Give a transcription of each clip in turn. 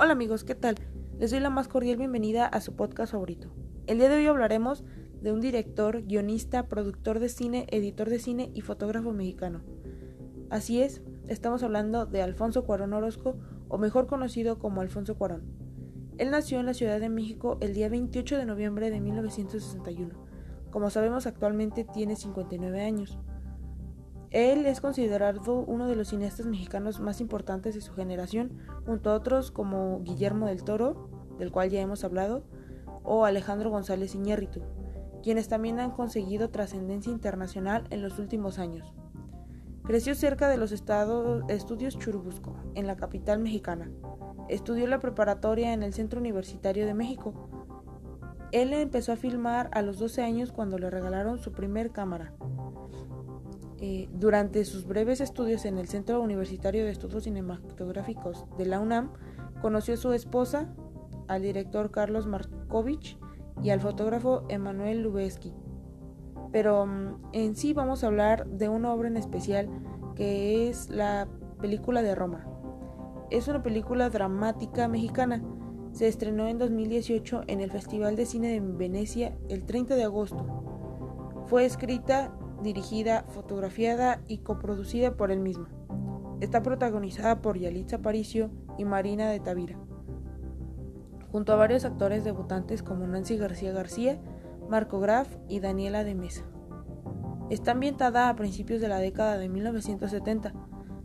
Hola amigos, ¿qué tal? Les doy la más cordial bienvenida a su podcast favorito. El día de hoy hablaremos de un director, guionista, productor de cine, editor de cine y fotógrafo mexicano. Así es, estamos hablando de Alfonso Cuarón Orozco, o mejor conocido como Alfonso Cuarón. Él nació en la Ciudad de México el día 28 de noviembre de 1961. Como sabemos actualmente tiene 59 años. Él es considerado uno de los cineastas mexicanos más importantes de su generación, junto a otros como Guillermo del Toro, del cual ya hemos hablado, o Alejandro González Iñárritu, quienes también han conseguido trascendencia internacional en los últimos años. Creció cerca de los estudios Churubusco, en la capital mexicana. Estudió la preparatoria en el Centro Universitario de México. Él empezó a filmar a los 12 años cuando le regalaron su primer cámara. Eh, durante sus breves estudios en el Centro Universitario de Estudios Cinematográficos de la UNAM, conoció a su esposa, al director Carlos Markovich y al fotógrafo Emanuel Lubezki. Pero mm, en sí vamos a hablar de una obra en especial que es la película de Roma. Es una película dramática mexicana. Se estrenó en 2018 en el Festival de Cine de Venecia el 30 de agosto. Fue escrita dirigida, fotografiada y coproducida por él mismo. Está protagonizada por Yalitza Aparicio y Marina de Tavira, junto a varios actores debutantes como Nancy García García, Marco Graf y Daniela de Mesa. Está ambientada a principios de la década de 1970.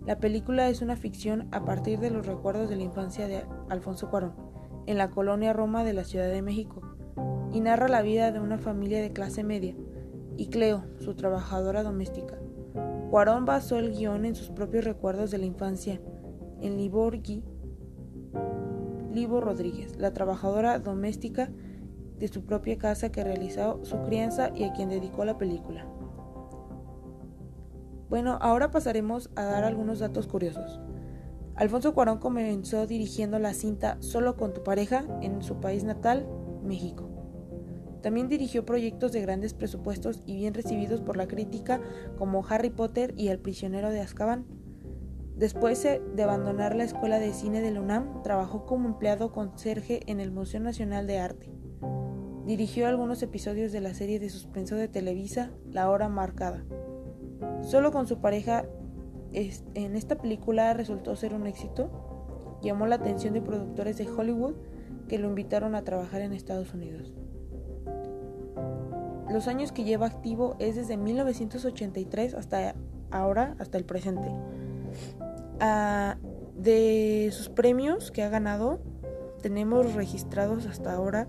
La película es una ficción a partir de los recuerdos de la infancia de Alfonso Cuarón, en la colonia Roma de la Ciudad de México, y narra la vida de una familia de clase media, y Cleo, su trabajadora doméstica. Cuarón basó el guion en sus propios recuerdos de la infancia, en Liborgi, Libo Rodríguez, la trabajadora doméstica de su propia casa que realizó su crianza y a quien dedicó la película. Bueno, ahora pasaremos a dar algunos datos curiosos. Alfonso Cuarón comenzó dirigiendo la cinta Solo con tu pareja en su país natal, México. También dirigió proyectos de grandes presupuestos y bien recibidos por la crítica como Harry Potter y El prisionero de Azkaban. Después de abandonar la Escuela de Cine de la UNAM, trabajó como empleado conserje en el Museo Nacional de Arte. Dirigió algunos episodios de la serie de suspenso de Televisa, La Hora Marcada. Solo con su pareja, en esta película resultó ser un éxito. Llamó la atención de productores de Hollywood que lo invitaron a trabajar en Estados Unidos. Los años que lleva activo es desde 1983 hasta ahora, hasta el presente. Ah, de sus premios que ha ganado, tenemos registrados hasta ahora.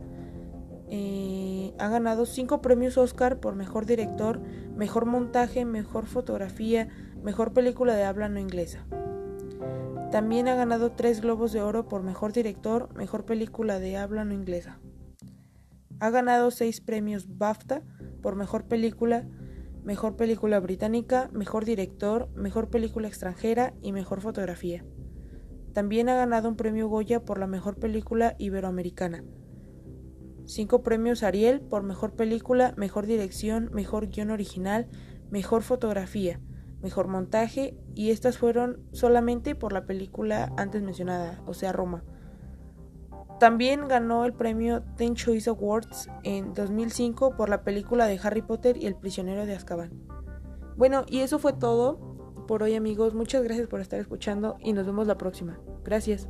Eh, ha ganado cinco premios Oscar por mejor director, mejor montaje, mejor fotografía, mejor película de habla no inglesa. También ha ganado tres globos de oro por mejor director, mejor película de habla no inglesa. Ha ganado seis premios BAFTA por mejor película, mejor película británica, mejor director, mejor película extranjera y mejor fotografía. También ha ganado un premio Goya por la mejor película iberoamericana. Cinco premios Ariel por mejor película, mejor dirección, mejor guion original, mejor fotografía, mejor montaje y estas fueron solamente por la película antes mencionada, o sea, Roma. También ganó el premio Teen Choice Awards en 2005 por la película de Harry Potter y el prisionero de Azkaban. Bueno, y eso fue todo por hoy amigos. Muchas gracias por estar escuchando y nos vemos la próxima. Gracias.